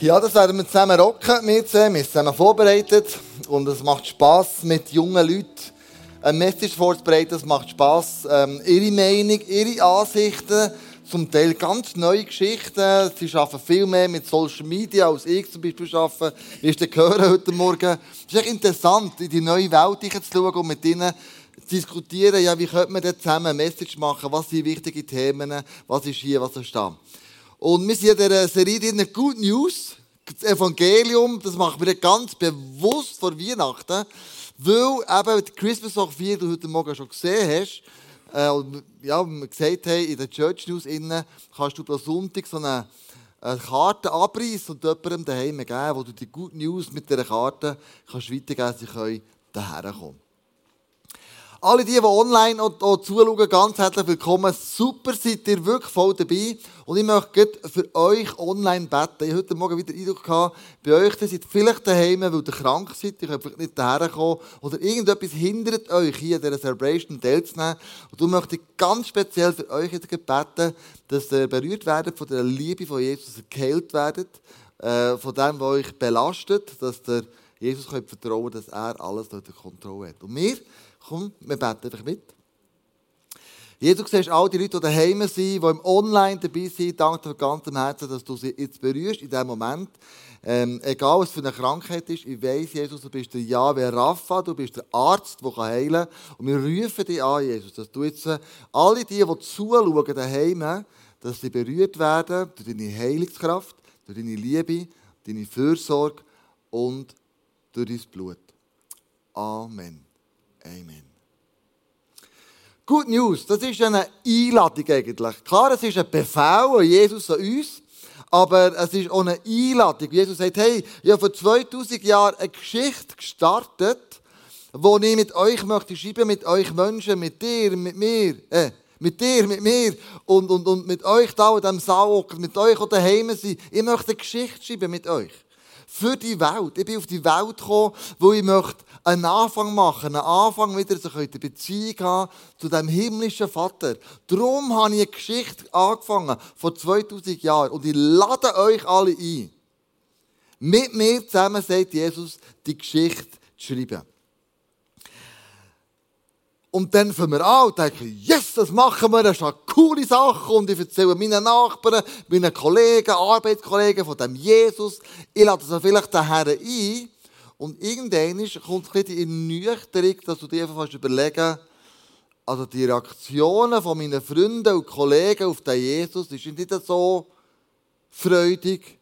Ja, das werden wir zusammen rocken. Wir zusammen, wir sind zusammen vorbereitet. Und es macht Spass, mit jungen Leuten eine Message vorzubereiten. Es macht Spass, ähm, ihre Meinung, ihre Ansichten, zum Teil ganz neue Geschichten. Sie arbeiten viel mehr mit Social Media, als ich zum Beispiel arbeite. Wie ist gehört heute Morgen? Es ist echt interessant, in die neue Welt zu schauen und mit ihnen zu diskutieren, ja, wie könnte man zusammen eine Message machen? Was sind wichtige Themen? Was ist hier, was ist da? Und wir sind in dieser Serie drin, Good News, das Evangelium, das machen wir ganz bewusst vor Weihnachten, weil eben die Christmas of Fear, du heute Morgen schon gesehen hast, äh, und ja, wir gesagt haben, in der Church News innen kannst du pro Sonntag so eine, eine Karte abreißen und jemandem daheim geben, wo du die Good News mit dieser Karte kannst weitergeben, sie können daher kommen. Alle die, die online auch, auch zuschauen, ganz herzlich willkommen. Super, seid ihr wirklich voll dabei. Und ich möchte für euch online beten. Ich habe heute Morgen wieder Eindruck gehabt, bei euch, ihr seid vielleicht daheim, weil ihr krank seid, ihr könnt vielleicht nicht kommen oder irgendetwas hindert euch, hier an dieser Celebration teilzunehmen. Und du möchte ich ganz speziell für euch beten, dass ihr berührt werdet von der Liebe von Jesus, geheilt werdet, äh, von dem, was euch belastet, dass ihr Jesus könnt vertrauen dass er alles unter Kontrolle hat. Und wir Komm, wir beten einfach mit. Jesus, du siehst all die Leute, die daheim sind, die im Online dabei sind. Danke dir von ganzem Herzen, dass du sie jetzt berührst in diesem Moment. Ähm, egal, was für eine Krankheit ist, ich weiss, Jesus, du bist der Jahwe Rapha, du bist der Arzt, der heilen kann. Und wir rufen dich an, Jesus, dass du jetzt äh, alle die, die zuschauen daheim, dass sie berührt werden durch deine Heilungskraft, durch deine Liebe, deine Fürsorge und durch dein Blut. Amen. Amen. Good News, das ist eine Einladung eigentlich. Klar, es ist ein Befehl an Jesus an uns, aber es ist auch eine Einladung. Jesus sagt, hey, ich habe vor 2000 Jahren eine Geschichte gestartet, wo ich mit euch möchte schreiben, mit euch Menschen, mit dir, mit mir, äh, mit dir, mit mir und, und, und mit euch da in diesem Saal, mit euch daheim sein. Ich möchte eine Geschichte schreiben mit euch für die Welt. Ich bin auf die Welt gekommen, wo ich möchte einen Anfang machen, einen Anfang wieder zu eine Beziehung haben zu dem himmlischen Vater. Darum habe ich eine Geschichte angefangen, vor 2000 Jahren. Und ich lade euch alle ein, mit mir zusammen, sagt Jesus, die Geschichte zu schreiben. Und dann fangen wir an und denken, yes, das machen wir, das ist eine coole Sache. Und ich erzähle meinen Nachbarn, meinen Kollegen, Arbeitskollegen von dem Jesus. Ich lade sie vielleicht daher ein. Und irgendwann kommt ein die Ernüchterung, dass du dir einfach überlegen also die Reaktionen von meinen Freunden und Kollegen auf den Jesus die sind nicht so freudig,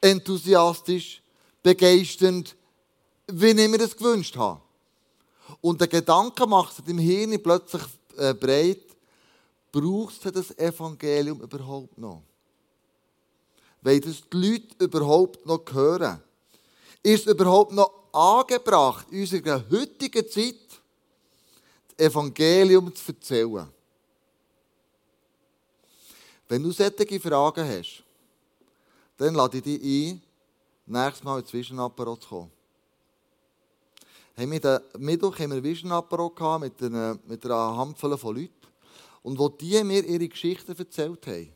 enthusiastisch, begeisternd, wie ich mir das gewünscht habe. Und der Gedanke macht sich im Hirn plötzlich äh, breit, brauchst du das Evangelium überhaupt noch? Weil das die Leute überhaupt noch hören? Ist es überhaupt noch angebracht, in unserer heutigen Zeit das Evangelium zu erzählen? Wenn du solche Fragen hast, dann lade ich dich ein, nächstes Mal in Zwischenapparat zu kommen haben wir den Mittwoch haben wir Vision Apero mit einer, mit einer Handvoll von Leuten. Und wo die mir ihre Geschichten erzählt haben,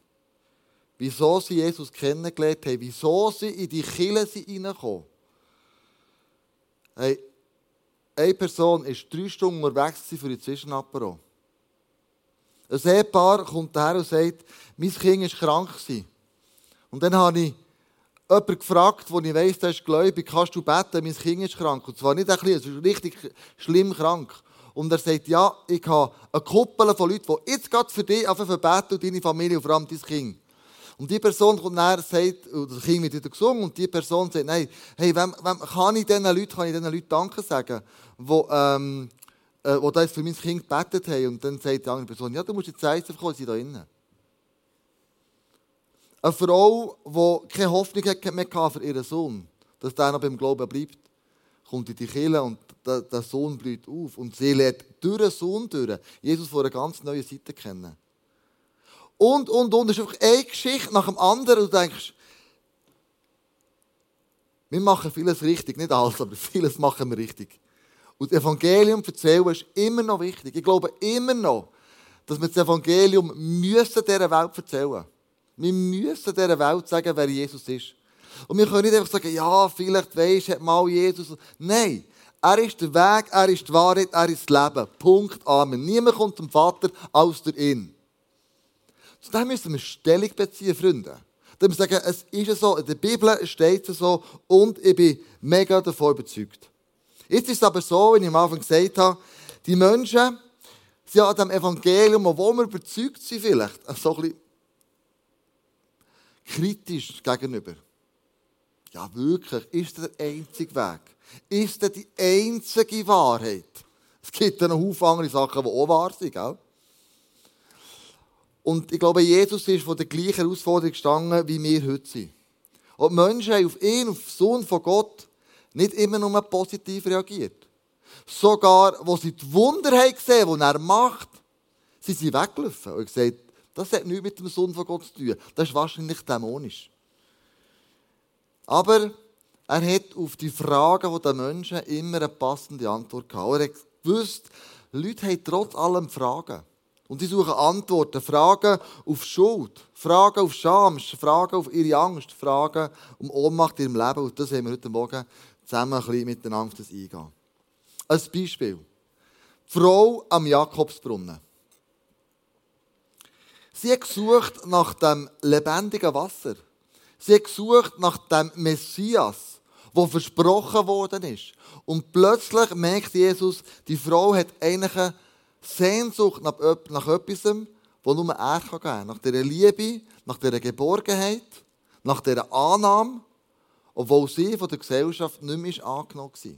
wieso sie Jesus kennengelernt haben, wieso sie in die Kirche hineinkommen. Hey, eine Person ist drei Stunden unterwegs für die Zwischenapero. Ein Ehepaar kommt daher und sagt, mein Kind ist krank. Und dann habe ich jemand gefragt, wo ich weiss, der ist gläubig, kannst du beten, mein Kind ist krank. Und zwar nicht ein bisschen, es ist richtig schlimm krank. Und er sagt, ja, ich habe eine Kuppel von Leuten, die jetzt gerade für dich einfach beten und deine Familie und vor allem dein Kind. Und die Person kommt näher sagt, oder das Kind wird wieder gesungen, und die Person sagt, nein, hey, wem, wem kann ich diesen Leuten, kann Danke sagen, die, ähm, äh, die das für mein Kind gebetet haben. Und dann sagt die andere Person, ja, du musst jetzt einfach kommen, sie da drinnen. Eine Frau, die keine Hoffnung mehr für ihren Sohn, dass der noch beim Glauben bleibt, kommt in die Kirche und der Sohn blüht auf. Und sie lernt durch den Sohn durch Jesus von einer ganz neuen Seite kennen. Und, und, und. Es ist einfach eine Geschichte nach dem anderen. Und du denkst, wir machen vieles richtig. Nicht alles, aber vieles machen wir richtig. Und das Evangelium erzählen ist immer noch wichtig. Ich glaube immer noch, dass wir das Evangelium dieser Welt erzählen müssen. Wir müssen dieser Welt sagen, wer Jesus ist. Und wir können nicht einfach sagen, ja, vielleicht weisst hat mal Jesus. Nein, er ist der Weg, er ist die Wahrheit, er ist das Leben. Punkt. Amen. Niemand kommt zum Vater aus der ihn. Zu dem müssen wir Stellung beziehen, Freunde. Dann müssen wir sagen, es ist so, in der Bibel steht es so und ich bin mega davon überzeugt. Jetzt ist es aber so, wie ich am Anfang gesagt habe, die Menschen sind an dem Evangelium, wo wir überzeugt sind vielleicht, so ein bisschen kritisch gegenüber. Ja, wirklich, ist das der einzige Weg? Ist das die einzige Wahrheit? Es gibt ja noch viele andere Sachen, die auch wahr sind, gell? Und ich glaube, Jesus ist von der gleichen Herausforderung gestanden, wie wir heute sind. Und die Menschen haben auf ihn, auf den Sohn von Gott, nicht immer nur positiv reagiert. Sogar, wo sie die Wunder haben gesehen die er macht, sind sie weggelaufen und gesagt, das hat nichts mit dem Sohn von Gott zu tun. Das ist wahrscheinlich dämonisch. Aber er hat auf die Fragen der Menschen immer eine passende Antwort gehabt. Er hat gewusst, Leute haben trotz allem Fragen. Und sie suchen Antworten. Fragen auf Schuld, Fragen auf Scham, Fragen auf ihre Angst, Fragen um Ohnmacht in ihrem Leben. Und das haben wir heute Morgen zusammen ein bisschen miteinander das eingehen. Ein Beispiel. Die Frau am Jakobsbrunnen. Sie hat gesucht nach dem lebendigen Wasser. Sie hat gesucht nach dem Messias, der versprochen worden ist. Und plötzlich merkt Jesus, die Frau hat eigentlich eine Sehnsucht nach, nach etwas, das nur er geben kann. Nach dieser Liebe, nach dieser Geborgenheit, nach dieser Annahme, obwohl sie von der Gesellschaft nicht mehr angenommen war.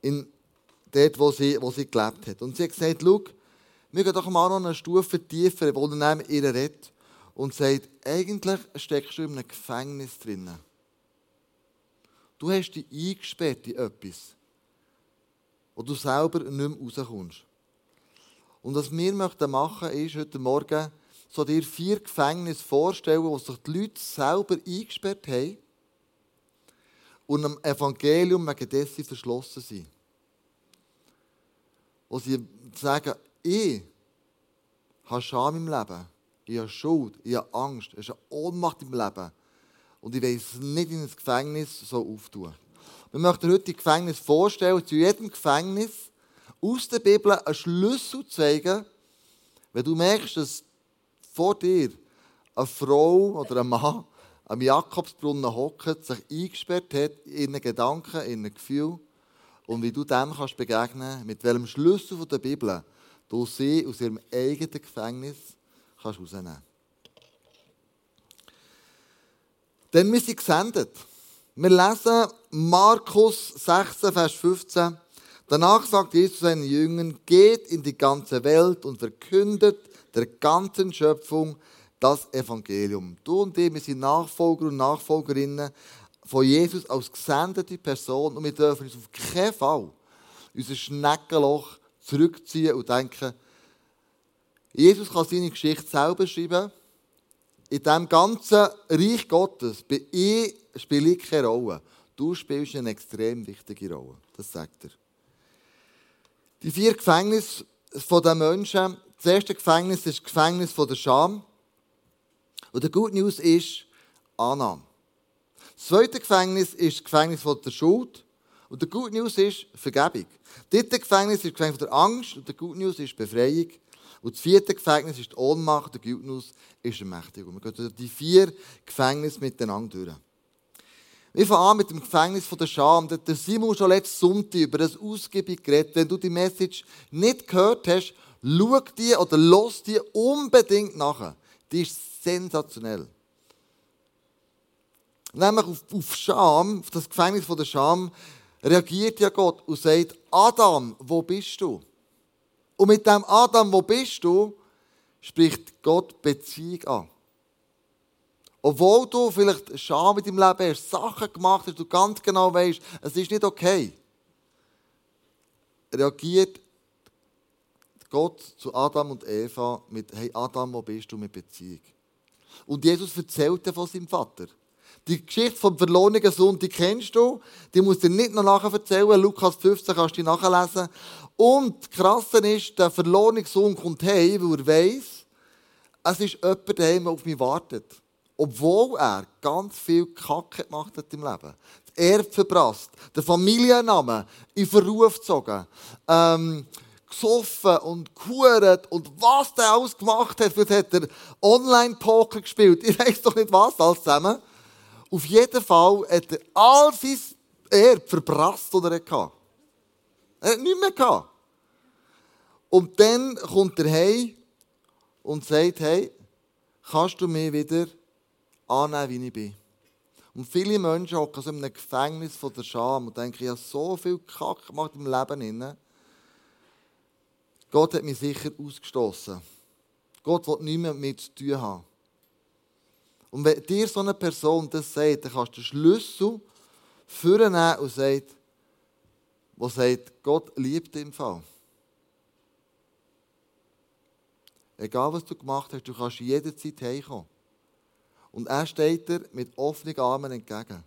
In dort, wo sie, wo sie gelebt hat. Und sie hat gesagt, schau, wir gehen doch mal noch eine Stufe tiefer, wo dann neben ihr redet und sagt, eigentlich steckst du in einem Gefängnis drinnen. Du hast dich eingesperrt in etwas, wo du selber nicht mehr rauskommst. Und was wir möchten machen, ist heute Morgen so dir vier Gefängnisse vorstellen, wo sich die Leute selber eingesperrt haben und am Evangelium wegen dessen verschlossen sind. Wo sie sagen, ich habe Scham im Leben, ich habe Schuld, ich habe Angst, es ist eine Ohnmacht im Leben. Und ich will es nicht in ein Gefängnis so auftun. Wir möchten heute die Gefängnis vorstellen, zu jedem Gefängnis aus der Bibel einen Schlüssel zeigen, wenn du merkst, dass vor dir eine Frau oder ein Mann am Jakobsbrunnen hockt, sich eingesperrt hat in ihren Gedanken, in ihren Gefühl und wie du dem kannst begegnen, mit welchem Schlüssel der Bibel du sie aus ihrem eigenen Gefängnis kannst rausnehmen Denn wir sind gesendet. Wir lesen Markus 16, Vers 15. Danach sagt Jesus seinen Jüngern, geht in die ganze Welt und verkündet der ganzen Schöpfung das Evangelium. Du und ich, wir sind Nachfolger und Nachfolgerinnen von Jesus als gesendete Person und wir dürfen uns auf keinen Fall unser Schneckenloch zurückziehen und denken, Jesus kann seine Geschichte selber schreiben. In diesem ganzen Reich Gottes bei ich spiele ich keine Rolle. Du spielst eine extrem wichtige Rolle. Das sagt er. Die vier Gefängnisse der Menschen. Das erste Gefängnis ist das Gefängnis der Scham. Und die Good News ist Annahme. Das zweite Gefängnis ist das Gefängnis der Schuld. Und die Good News ist Vergebung. Das dritte Gefängnis ist das Gefängnis der Angst. Und die Good News ist Befreiung. Und das vierte Gefängnis ist die Ohnmacht. Die Good News ist Ermächtigung. Wir gehen die vier Gefängnisse miteinander durch. Wir fangen an mit dem Gefängnis der Scham. Der Simon schon letzten Sonntag über das ausgiebig geredet. Wenn du die Message nicht gehört hast, schau die oder los die unbedingt nachher. Die ist sensationell. Nämlich auf, auf Scham, auf das Gefängnis der Scham, reagiert ja Gott und sagt, Adam, wo bist du? Und mit dem Adam, wo bist du, spricht Gott Beziehung an. Obwohl du vielleicht Scham in deinem Leben hast, Sachen gemacht hast, du ganz genau weißt, es ist nicht okay, reagiert Gott zu Adam und Eva mit, hey Adam, wo bist du mit Beziehung? Und Jesus erzählte von seinem Vater. Die Geschichte vom verlorenen Sohn, die kennst du. Die musst du nicht noch nachher erzählen. Lukas 15 kannst du nachlesen. Und das Krasse ist, der verlorene Sohn kommt heim, weil er weiss, es ist jemand daheim, der auf mich wartet. Obwohl er ganz viel Kacke gemacht hat im Leben. Das Erbe verprasst, den Familiennamen in Verruf gezogen, ähm, gesoffen und gehurt und was der alles gemacht hat. Vielleicht hat er Online-Poker gespielt. Ich weiß doch nicht was, alles zusammen. Auf jeden Fall hat er all sein Erbe verprasst, das er hatte. Er hat nichts mehr gehabt. Und dann kommt er heim und sagt, hey, kannst du mich wieder annehmen, wie ich bin? Und viele Menschen hocken so in einem Gefängnis von der Scham und denken, ich habe so viel Kack gemacht im Leben. Gott hat mich sicher ausgestoßen. Gott will nichts mehr mit mir zu tun haben. Und wenn dir so eine Person das sagt, dann kannst du den Schlüssel vornehmen und sagt, wo sagt, Gott liebt im Fall. Egal was du gemacht hast, du kannst jederzeit heimkommen. Und er steht dir mit offenen Armen entgegen.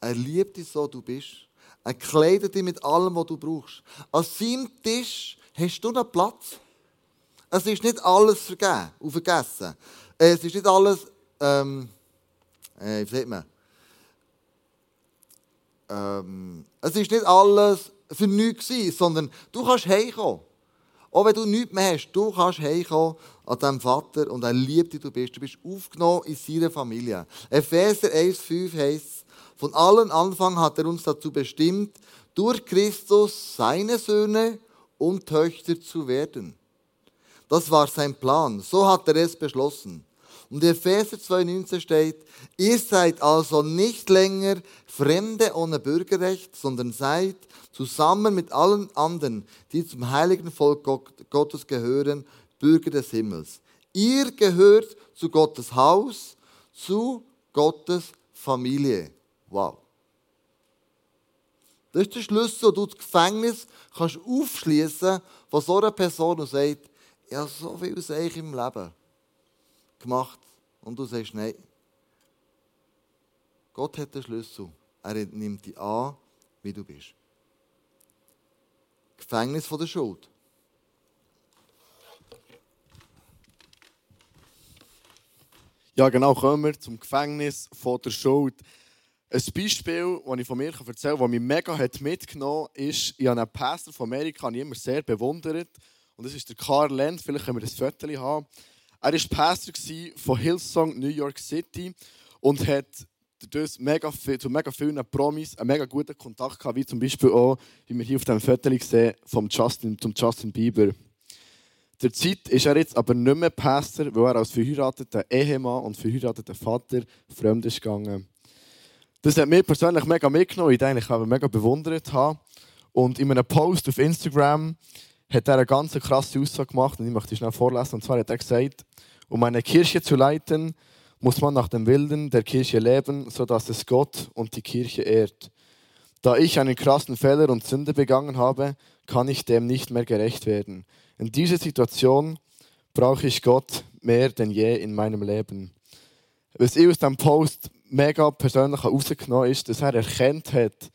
Er liebt dich so, du bist. Er kleidet dich mit allem, was du brauchst. An seinem Tisch hast du noch Platz. Es ist nicht alles vergeben und vergessen. Es ist nicht alles, ähm, äh, wie sagt man? Ähm, es ist nicht alles für nichts sondern du kannst heimkommen. Auch wenn du nichts mehr hast, du kannst heimkommen an deinem Vater und er liebt dich, du bist. Du bist aufgenommen in seiner Familie. Epheser 1,5 heißt von allen Anfang hat er uns dazu bestimmt, durch Christus seine Söhne und Töchter zu werden. Das war sein Plan. So hat er es beschlossen. Und in Epheser 2,19 steht, ihr seid also nicht länger Fremde ohne Bürgerrecht, sondern seid zusammen mit allen anderen, die zum heiligen Volk Gottes gehören, Bürger des Himmels. Ihr gehört zu Gottes Haus, zu Gottes Familie. Wow. Das ist der Schlüssel, du das Gefängnis kannst aufschließen von so einer Person, sagt, ich habe so viel Seich im Leben gemacht. Und du sagst, nein. Gott hat den Schlüssel. Er nimmt dich an, wie du bist. Gefängnis von der Schuld. Ja, genau, kommen wir zum Gefängnis von der Schuld. Ein Beispiel, das ich von mir erzählen kann, das mich mega mitgenommen hat, ist, ich habe einen Pastor von Amerika ich immer sehr bewundert. Und das ist der Karl Lenz. Vielleicht können wir das Foto haben. Er war Pastor von Hillsong New York City und hat dadurch mega viel, zu mega vielen Promis einen mega guten Kontakt gehabt, wie zum Beispiel auch, wie wir hier auf dem Foto sehen, vom Justin, zum Justin Bieber. Derzeit ist er jetzt aber nicht mehr Pastor, weil er als verheirateter Ehemann und verheirateter Vater fremd ist gegangen. Das hat mich persönlich mega mitgenommen, ich eigentlich aber mega bewundert habe. Und in einem Post auf Instagram hat er eine ganz krasse Aussage gemacht und ich möchte die schnell vorlesen. Und zwar hat er gesagt, um eine Kirche zu leiten, muss man nach dem Willen der Kirche leben, sodass es Gott und die Kirche ehrt. Da ich einen krassen Fehler und Sünde begangen habe, kann ich dem nicht mehr gerecht werden. In dieser Situation brauche ich Gott mehr denn je in meinem Leben. Was ich aus diesem Post mega persönlich herausgenommen ist, dass er erkennt hat,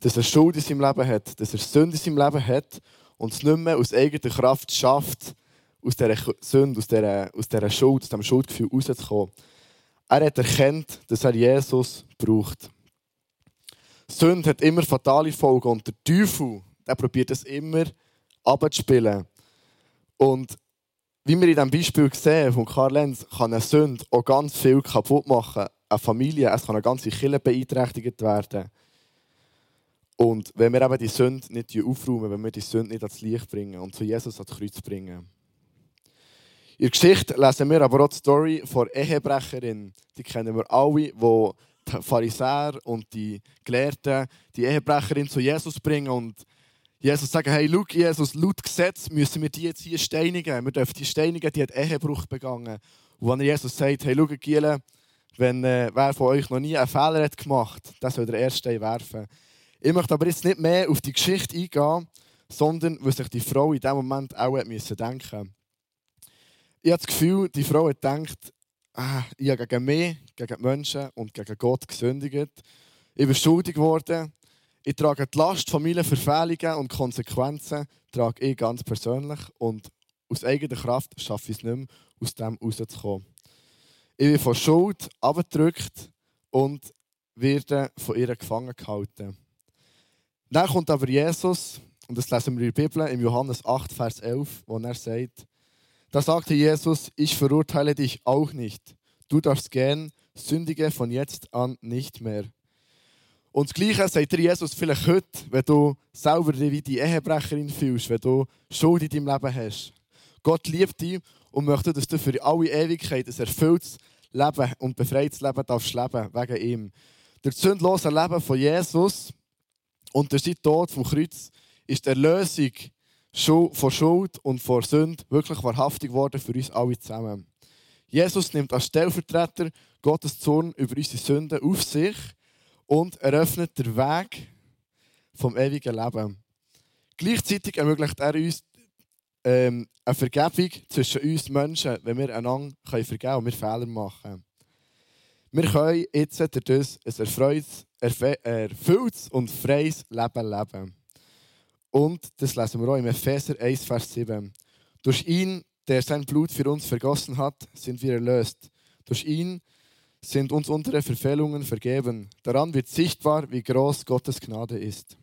dass er Schuld in seinem Leben hat, dass er Sünde in seinem Leben hat und es nicht mehr aus eigener Kraft schafft, aus dieser Sünde, aus dieser, aus dieser Schuld, aus diesem Schuldgefühl rauszukommen. Er hat erkannt, dass er Jesus braucht. Sünde hat immer fatale Folgen und der Teufel, der probiert es immer abzuspielen. Und wie wir in diesem Beispiel sehen von Karl Lenz, kann eine Sünde auch ganz viel kaputt machen. Eine Familie, es kann eine ganze Kirche beeinträchtigt werden. Und wenn wir eben die Sünde nicht aufräumen, wenn wir die Sünde nicht ans Licht bringen und zu Jesus ans Kreuz bringen. In der Geschichte lesen wir aber auch die Story von Ehebrecherin. Die kennen wir alle, wo die Pharisäer und die Gelehrten die Ehebrecherin zu Jesus bringen und Jesus sagen, hey, schau, Jesus, laut Gesetz müssen wir die jetzt hier steinigen. Wir dürfen die steinigen, die hat Ehebruch begangen. Und wenn Jesus sagt, hey, schau, Giele, wenn äh, wer von euch noch nie einen Fehler hat gemacht, der soll der erste werfen. Ich möchte aber jetzt nicht mehr auf die Geschichte eingehen, sondern was sich die Frau in dem Moment auch denken musste ich habe das Gefühl, die Frau denkt, ah, ich habe gegen mich, gegen die Menschen und gegen Gott gesündigt. Ich bin schuldig geworden. Ich trage die Last von meinen Verfehlungen und Konsequenzen trage ich ganz persönlich und aus eigener Kraft schaffe ich es nicht mehr, aus dem rauszukommen. Ich bin von Schuld abgedrückt und werde von ihr gefangen gehalten. Dann kommt aber Jesus, und das lesen wir in der Bibel, im Johannes 8, Vers 11, wo er sagt, da sagte Jesus, ich verurteile dich auch nicht. Du darfst gehen, sündige von jetzt an nicht mehr. Und das Gleiche sagt dir Jesus vielleicht heute, wenn du selber wie die Ehebrecherin fühlst, wenn du Schuld in deinem Leben hast. Gott liebt dich und möchte, dass du für alle Ewigkeit ein erfülltes Leben und befreites Leben darfst leben, wegen ihm. Das sündlose Leben von Jesus und durch sein Tod vom Kreuz ist die Erlösung von Schuld und vor Sünde wirklich wahrhaftig geworden für uns alle zusammen. Jesus nimmt als Stellvertreter Gottes Zorn über unsere Sünden auf sich und eröffnet den Weg vom ewigen Leben. Gleichzeitig ermöglicht er uns ähm, eine Vergebung zwischen uns Menschen, wenn wir einander vergeben können und wir Fehler machen. Wir können jetzt durch das ein erfreutes, erfülltes und freies Leben leben. Und das lesen wir auch im Epheser 1, Vers 7. Durch ihn, der sein Blut für uns vergossen hat, sind wir erlöst. Durch ihn sind uns unsere Verfehlungen vergeben. Daran wird sichtbar, wie groß Gottes Gnade ist.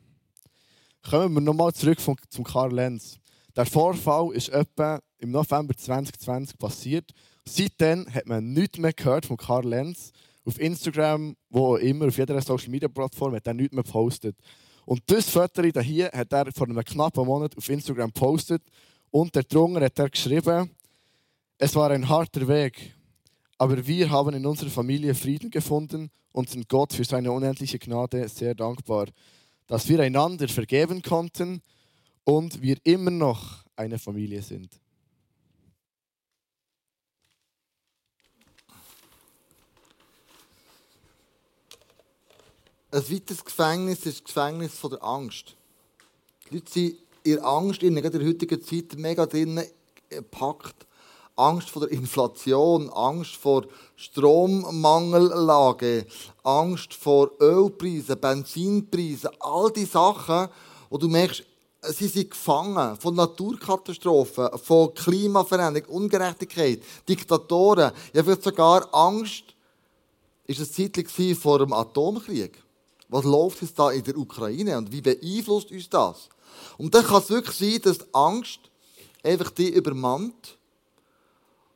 Kommen wir nochmal zurück zum Karl Lenz. Der Vorfall ist etwa im November 2020 passiert. Seitdem hat man nichts mehr gehört von Karl Lenz. Auf Instagram, wo immer, auf jeder Social Media Plattform, hat er nichts mehr gepostet. Und das Foto hier hat er vor einem knappen Monat auf Instagram gepostet. Und darunter hat er geschrieben, es war ein harter Weg, aber wir haben in unserer Familie Frieden gefunden und sind Gott für seine unendliche Gnade sehr dankbar, dass wir einander vergeben konnten und wir immer noch eine Familie sind. Ein weiteres Gefängnis ist das Gefängnis von der Angst. Die Leute sind in Angst, in der heutigen Zeit mega drinnen gepackt. Angst vor der Inflation, Angst vor Strommangellage, Angst vor Ölpreisen, Benzinpreisen, all die Sachen, wo du merkst, sie sind gefangen von Naturkatastrophen, von Klimaveränderung, Ungerechtigkeit, Diktatoren. Ja, vielleicht sogar Angst, ist es zeitlich vor dem Atomkrieg. Was läuft jetzt da in der Ukraine und wie beeinflusst uns das? Und dann kann es wirklich sein, dass die Angst einfach dich übermannt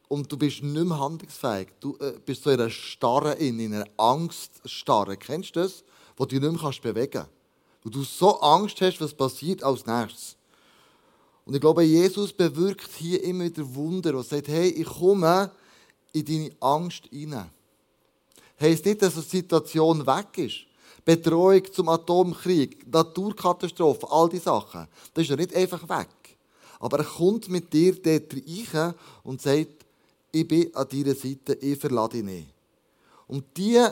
und du bist nicht mehr handlungsfähig. Du äh, bist so in einer Starre, in, einer Angststarre. Kennst du das? Wo du dich nicht mehr kannst bewegen kannst. Wo du so Angst hast, was passiert als nächstes. Und ich glaube, Jesus bewirkt hier immer wieder Wunder und sagt, hey, ich komme in deine Angst hinein. Heißt nicht, dass die Situation weg ist. Betreuung zum Atomkrieg, Naturkatastrophen, all diese Sachen. Das ist ja nicht einfach weg. Aber er kommt mit dir dort rein und sagt, ich bin an deiner Seite, ich verlasse dich nicht. Und die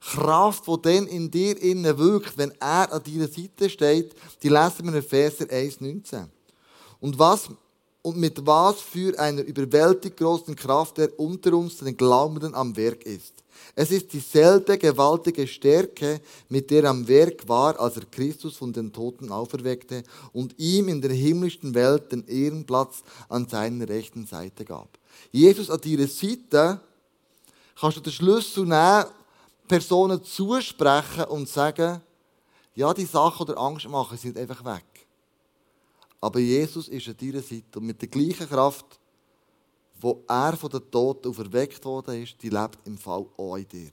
Kraft, die dann in dir innen wirkt, wenn er an deiner Seite steht, die lesen wir in Epheser 1,19. Und was und mit was für einer überwältigt großen Kraft er unter uns den Glaubenden am Werk ist. Es ist dieselbe gewaltige Stärke, mit der er am Werk war, als er Christus von den Toten auferweckte und ihm in der himmlischen Welt den Ehrenplatz an seiner rechten Seite gab. Jesus an deiner Seite, kannst du den Schlüssel nehmen, Personen zusprechen und sagen, ja, die Sachen oder Angst machen sind einfach weg. Aber Jesus ist an deiner Seite und mit der gleichen Kraft, wo er von den Toten auferweckt worden ist, die lebt im Fall auch in dir.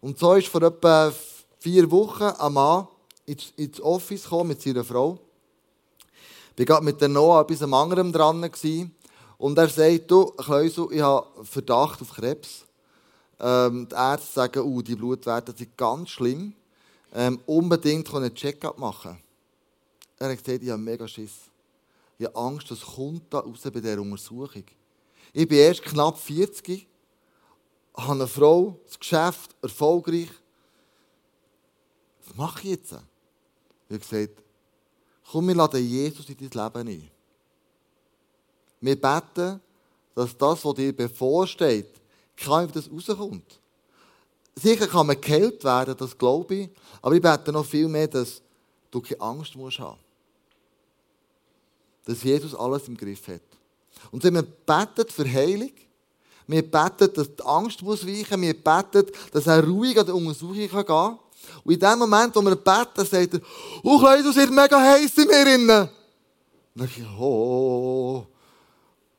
Und so ist vor etwa vier Wochen ein Mann ins Office gekommen mit seiner Frau. Ich war mit der Noah etwas anderem dran. Und er sagt, du, Kleusel, ich habe Verdacht auf Krebs. Ähm, die Ärzte sagen, uh, die Blutwerte sind ganz schlimm. Ähm, unbedingt einen Check-up machen. Er hat gesagt, ich habe mega Schiss. Ich habe Angst, was kommt da raus bei dieser Untersuchung. Ich bin erst knapp 40, habe eine Frau, das Geschäft, erfolgreich. Was mache ich jetzt? Ich habe gesagt, komm, wir laden Jesus in dein Leben ein. Wir beten, dass das, was dir bevorsteht, kein das rauskommt. Sicher kann man geheilt werden, das glaube ich. Aber ich bete noch viel mehr, dass du keine Angst musst haben. Dass Jesus alles im Griff hat. Und wenn man betet für Heilung, Wir beten, dass die Angst muss weichen Wir beten, dass er ruhig an die Untersuchung gehen kann. Und in dem Moment, wo wir beten, sagt er, oh, Kleidus wird mega heiß in mir innen. Dann denke ich, oh.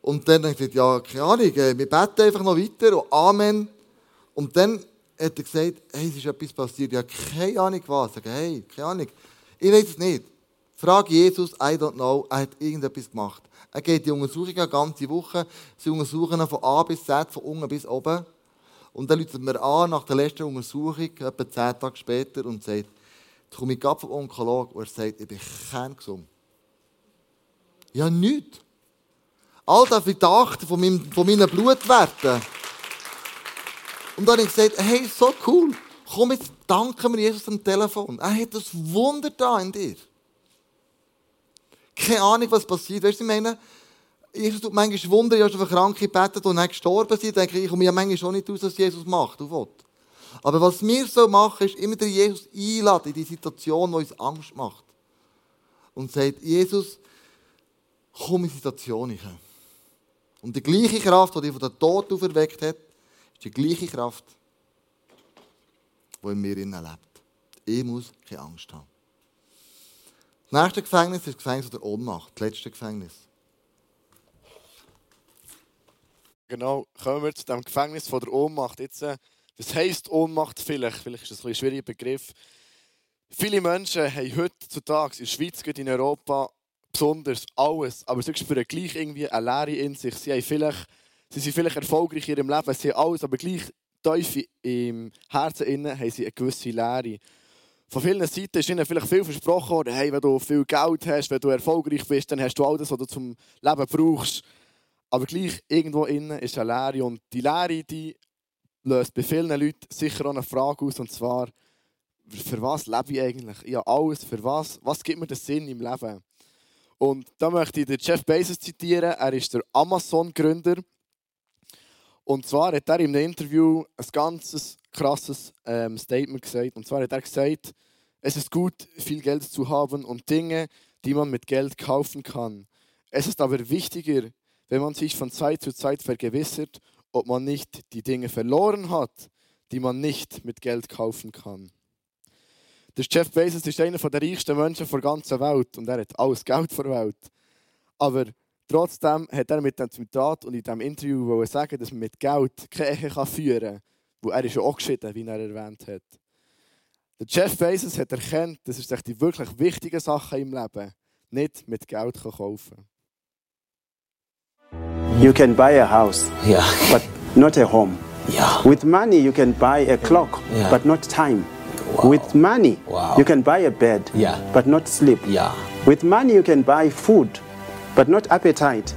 Und dann denke ich, ja, keine Ahnung, äh, wir beten einfach noch weiter und Amen. Und dann hat er gesagt, hey, es ist etwas passiert. Ja, keine Ahnung was. Ich sage, hey, keine Ahnung. Ich weiß es nicht. Frag Jesus, I don't know. Er hat irgendetwas gemacht. Er geht die Untersuchungen eine ganze Woche. Sie untersuchen von A bis Z, von unten bis oben. Und dann ruft mir an, nach der letzten Untersuchung, etwa zehn Tage später, und sagt, jetzt komme ich gerade vom Onkolog und er sagt, ich bin kerngesund. Ja, nichts. All das Verdacht von, meinem, von meinen Blutwerten. Und dann habe ich gesagt, hey, so cool. Komm jetzt, danke mir Jesus am Telefon. Er hat das Wunder da in dir. Keine Ahnung, was passiert. Weißt du, ich meine, Jesus tut manchmal Wunder, ich habe schon für Kranke gebetet und dann gestorben sind. denke ich, ich komme ja manchmal schon nicht aus, was Jesus macht. Aber was wir so machen, ist immer der Jesus einladen in die Situation, die uns Angst macht. Und sagt, Jesus, komm in die Situation hinein. Und die gleiche Kraft, die dich von der Tod auferweckt hat, ist die gleiche Kraft, die in mir lebt. Ich muss keine Angst haben. Das nächste Gefängnis ist das Gefängnis der Ohnmacht, das letzte Gefängnis. Genau, kommen wir zu dem Gefängnis von der Ohnmacht. Jetzt, äh, was heisst Ohnmacht vielleicht? Vielleicht ist das ein, ein schwieriger Begriff. Viele Menschen haben heutzutage in der Schweiz, in Europa, besonders alles, aber sie spüren gleich irgendwie eine Leere in sich. Sie, vielleicht, sie sind vielleicht erfolgreich in ihrem Leben, sie haben alles, aber gleich tief im Herzen haben sie eine gewisse Leere. Von vielen Seiten ist ihnen vielleicht viel versprochen worden, hey, wenn du viel Geld hast, wenn du erfolgreich bist, dann hast du all das, was du zum Leben brauchst. Aber gleich irgendwo innen ist eine Leere und die Leere, die löst bei vielen Leuten sicher auch eine Frage aus und zwar, für was lebe ich eigentlich? Ja, alles, für was? Was gibt mir den Sinn im Leben? Und da möchte ich den Jeff Bezos zitieren. Er ist der Amazon-Gründer. Und zwar hat er in einem Interview ein ganz krasses ähm, Statement gesagt. Und zwar hat er gesagt, es ist gut, viel Geld zu haben und Dinge, die man mit Geld kaufen kann. Es ist aber wichtiger, wenn man sich von Zeit zu Zeit vergewissert, ob man nicht die Dinge verloren hat, die man nicht mit Geld kaufen kann. Der Jeff Bezos ist einer der reichsten Menschen der ganzen Welt und er hat alles Geld der Welt. Aber trotzdem hat er mit dem Zitat und in diesem Interview sagen, dass man mit Geld keine Ehe führen kann, wo er ist ja auch geschieden, wie er erwähnt hat. Der Jeff Bezos hat erkannt, dass er sich die wirklich wichtigen Sachen im Leben nicht mit Geld kaufen kann. You can buy a house, yeah. but not a home. Yeah. With money you can buy a clock, yeah. but not time. Wow. With money, Wow. you can buy a bed, Yeah. but not sleep. Yeah. With money, you can buy food, but not appetite.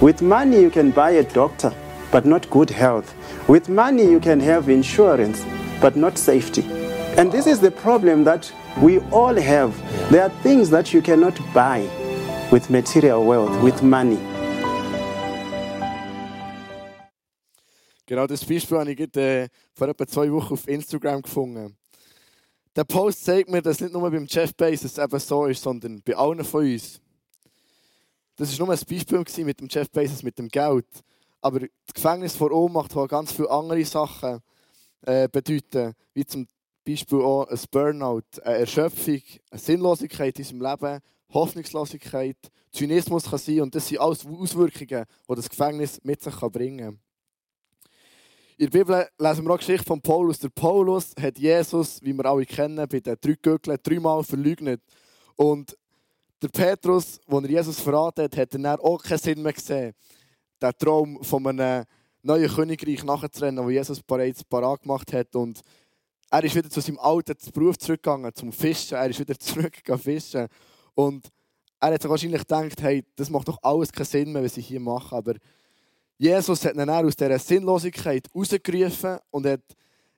With money, you can buy a doctor, but not good health. With money, you can have insurance, but not safety. And this is the problem that we all have. There are things that you cannot buy with material wealth, with money. Genau das Beispiel habe ich gerade, äh, vor etwa zwei Wochen auf Instagram gefunden. Der Post zeigt mir, dass nicht nur beim Jeff Bezos eben so ist, sondern bei allen von uns. Das war nur ein Beispiel mit dem Jeff Bezos, mit dem Geld. Aber das Gefängnis vor Ohnmacht hat ganz viele andere Sachen äh, bedeuten, wie zum Beispiel auch ein Burnout, eine Erschöpfung, eine Sinnlosigkeit in unserem Leben, Hoffnungslosigkeit, Zynismus kann sein und das sind alles Auswirkungen, die das Gefängnis mit sich bringen kann. In der Bibel lesen wir auch Geschichte von Paulus. Der Paulus hat Jesus, wie wir alle kennen, bei den drei Gögeln dreimal verleugnet. Und der Petrus, als er Jesus verraten hat, hat er auch keinen Sinn mehr gesehen, den Traum von einem neuen Königreich nachzurennen, wo Jesus bereits parat gemacht hat. Und er ist wieder zu seinem alten Beruf zurückgegangen, zum Fischen. Er ist wieder zurückgegangen fischen. Und er hat sich wahrscheinlich gedacht, hey, das macht doch alles keinen Sinn mehr, was ich hier mache. Aber Jesus hat ihn dann aus dieser Sinnlosigkeit rausgerufen und hat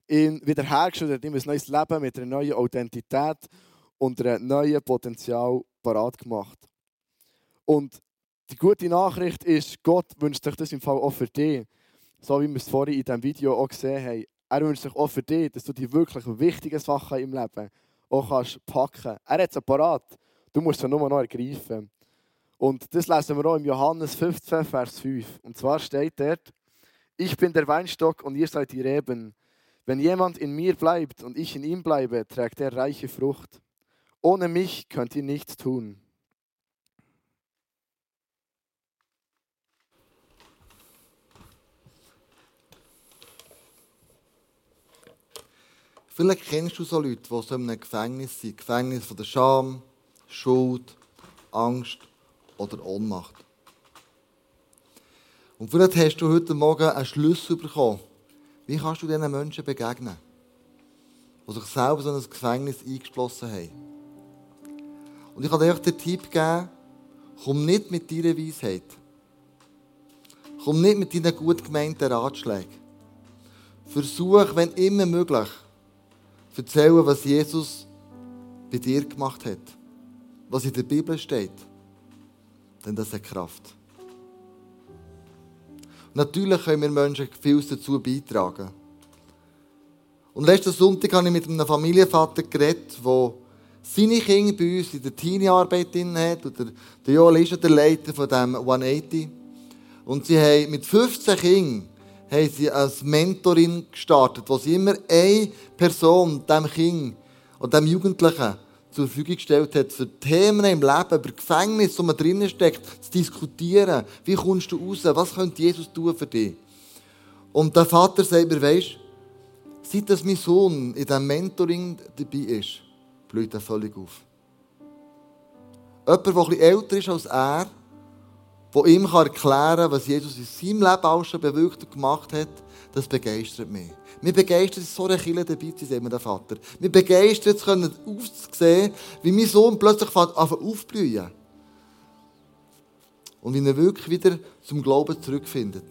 ihn wieder hergestellt, hat ihm ein neues Leben mit einer neuen Identität und einem neuen Potenzial parat gemacht. Und die gute Nachricht ist, Gott wünscht sich das im Fall auch für dich. So wie wir es vorhin in diesem Video auch gesehen haben. Er wünscht sich auch für dich, dass du die wirklich wichtigen Sachen im Leben auch kannst packen. Er hat sie parat. Du musst sie nur noch ergreifen. Und das lesen wir auch im Johannes 15, Vers 5. Und zwar steht dort, Ich bin der Weinstock und ihr seid die Reben. Wenn jemand in mir bleibt und ich in ihm bleibe, trägt er reiche Frucht. Ohne mich könnt ihr nichts tun. Vielleicht kennst du so Leute, die so in einem Gefängnis sind. Gefängnis von der Scham, Schuld, Angst oder Ohnmacht. Und vielleicht hast du heute Morgen einen Schlüssel bekommen. Wie kannst du diesen Menschen begegnen, die sich selber so in ein Gefängnis eingeschlossen haben? Und ich kann dir den Tipp geben, komm nicht mit deiner Weisheit. Komm nicht mit deinen gut gemeinten Ratschlägen. Versuch, wenn immer möglich, erzählen, was Jesus bei dir gemacht hat. Was in der Bibel steht. Denn das hat Kraft. Natürlich können wir Menschen viel dazu beitragen. Und letzten Sonntag habe ich mit einem Familienvater geredet, der seine Kinder bei uns in der Teenie-Arbeit hat. Und der, Joel ist ja der Leiter von dem 180. Und sie haben mit 15 Kindern haben sie als Mentorin gestartet, wo sie immer eine Person dem Kind oder dem Jugendlichen zur Verfügung gestellt hat, für Themen im Leben, über Gefängnis, wo man drinnen steckt, zu diskutieren. Wie kommst du raus? Was könnte Jesus tun für dich? Und der Vater sagt mir, weisst, seit dass mein Sohn in diesem Mentoring dabei ist, blüht er völlig auf. Jemand, der etwas älter ist als er, der ihm erklären kann, was Jesus in seinem Leben auch schon bewirkt und gemacht hat, das begeistert mich. Mir begeistert es, so eine Kille dabei zu sein, der Vater. Mir begeistert es, aufzusehen, wie mein Sohn plötzlich aufblühen Und wie er wirklich wieder zum Glauben zurückfindet.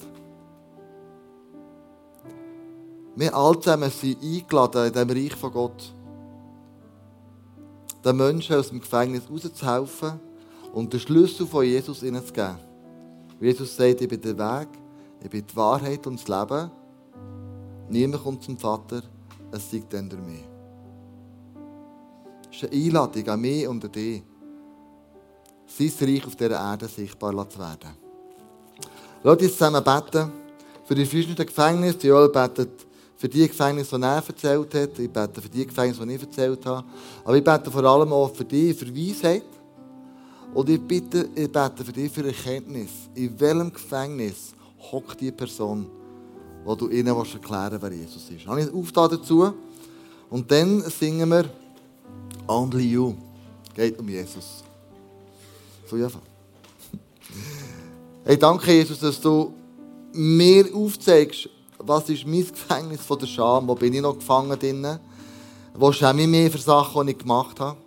Wir alle zusammen sind eingeladen in diesem Reich von Gott, den Menschen aus dem Gefängnis rauszuhelfen und den Schlüssel von Jesus ihnen zu geben. Jesus sagt, ich bin der Weg, ich bin die Wahrheit und das Leben. Niemand kommt zum Vater, es sei dann durch mich. Das ist eine Einladung an mich und an dich, sein Reich auf dieser Erde sichtbar zu werden. Lass uns zusammen beten für die verschiedenen Gefängnisse. Joel betet für die Gefängnisse, die er erzählt hat. Ich bete für die Gefängnisse, die ich erzählt habe. Aber ich bete vor allem auch für dich, für Weisheit. Und ich bitte, ich bete für dich für Erkenntnis. In welchem Gefängnis hockt die Person, wo du ihnen erklären willst, wer Jesus ist. Habe ich Auftrag dazu? Und dann singen wir Only You. Geht um Jesus. So einfach. Hey, danke Jesus, dass du mir aufzeigst, was ist mein Gefängnis von der Scham, wo bin ich noch gefangen drin, wo schäme ich mich für Sachen, die ich gemacht habe.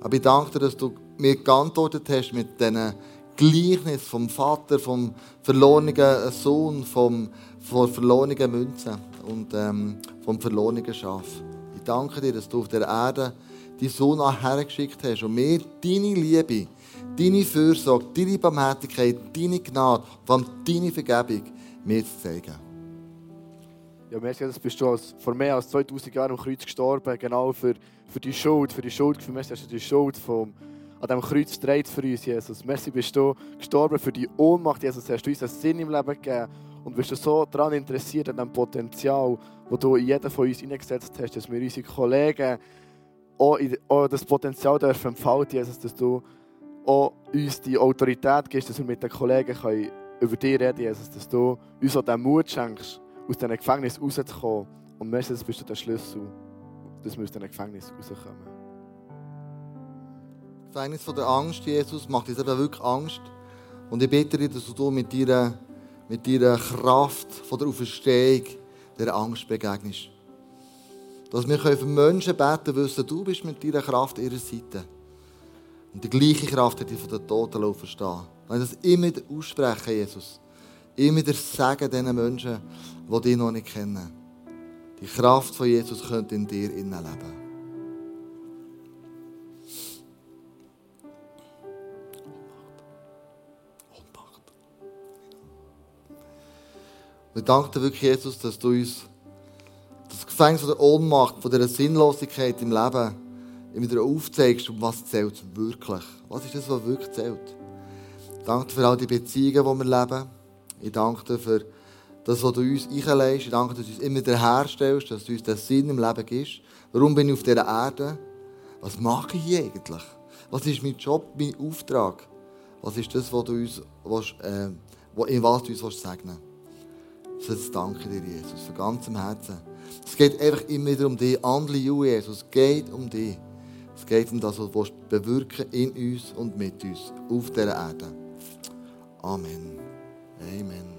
Aber ich danke dir, dass du mir geantwortet hast mit diesen Gleichnis vom Vater, vom verlorenen Sohn, vom, von verlorenen Münzen und ähm, vom verlorenen Schaf. Ich danke dir, dass du auf der Erde deinen Sohn hergeschickt hast und mir deine Liebe, deine Fürsorge, deine Barmherzigkeit, deine Gnade, vor allem deine Vergebung mir zu zeigen. Ja, merci, dass bist du als, vor mehr als 2000 Jahren am Kreuz gestorben, genau für, für die Schuld, für die Schuld, für mich hast du die Schuld vom an diesem Kreuz dreht für uns, Jesus. Merci, bist du gestorben für die Ohnmacht, Jesus. Hast du uns einen Sinn im Leben gegeben und bist du so daran interessiert, an dem Potenzial, das du in jeden von uns hineingesetzt hast, dass wir unsere Kollegen auch, auch das Potenzial dürfen entfalten, Jesus, dass du auch uns die Autorität gibst, dass wir mit den Kollegen können über dich reden Jesus, dass du uns auch den Mut schenkst, aus diesem Gefängnis rauszukommen. Und das bist du der Schlüssel, dass wir aus diesem Gefängnis rauskommen. Gefängnis von der Angst, Jesus, macht uns eben wirklich Angst. Und ich bitte dich, dass du mit deiner, mit deiner Kraft von der Auferstehung der Angst begegnest. Dass wir für Menschen beten wissen, du bist mit deiner Kraft ihrer Seite. Und die gleiche Kraft hat dich von den Toten auferstehen. Wenn das immer aussprechen, Jesus. Immer wieder sagen diesen Menschen, die dich noch nicht kennen. Die Kraft von Jesus könnte in dir innen leben. Wir danken dir wirklich, Jesus, dass du uns das Gefängnis von der Ohnmacht, von der Sinnlosigkeit im Leben immer wieder aufzeigst, um was zählt wirklich. Was ist das, was wirklich zählt? Danke für all die Beziehungen, die wir leben. Ich danke dir für das, was du uns einlegst. Ich danke, dass du uns immer wieder herstellst, dass du uns den Sinn im Leben gibst. Warum bin ich auf dieser Erde? Was mache ich hier eigentlich? Was ist mein Job, mein Auftrag? Was ist das, was du uns, was, äh, in was du uns segnen willst? Das danke dir, Jesus, von ganzem Herzen. Es geht einfach immer wieder um dich. Only you, Jesus. Es geht um dich. Es geht um das, was du bewirken in uns und mit uns auf dieser Erde. Amen. Amen.